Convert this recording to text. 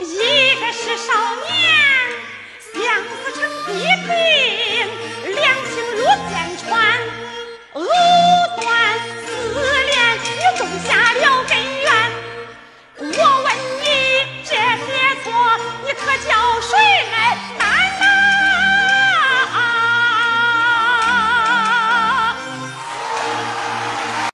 一个是少。